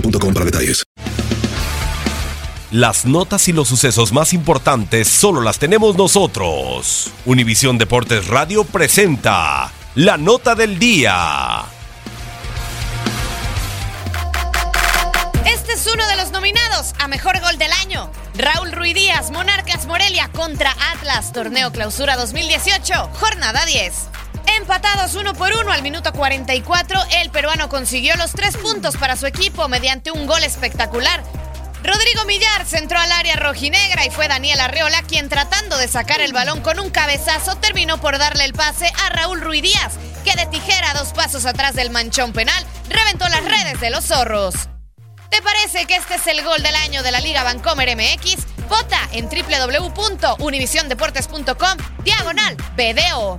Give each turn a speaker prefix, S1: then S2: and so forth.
S1: boostmobile.com para detalles.
S2: Las notas y los sucesos más importantes solo las tenemos nosotros. Univisión Deportes Radio presenta la nota del día.
S3: Este es uno de los nominados a Mejor Gol del Año. Raúl Ruiz Díaz, Monarcas Morelia contra Atlas, Torneo Clausura 2018, jornada 10. Empatados uno por uno al minuto 44, el peruano consiguió los tres puntos para su equipo mediante un gol espectacular. Rodrigo Millar centró al área rojinegra y fue Daniel Arreola quien tratando de sacar el balón con un cabezazo terminó por darle el pase a Raúl Ruiz Díaz, que de tijera dos pasos atrás del manchón penal reventó las redes de los zorros. ¿Te parece que este es el gol del año de la Liga Vancomer MX? Vota en www.univisiondeportes.com diagonal video.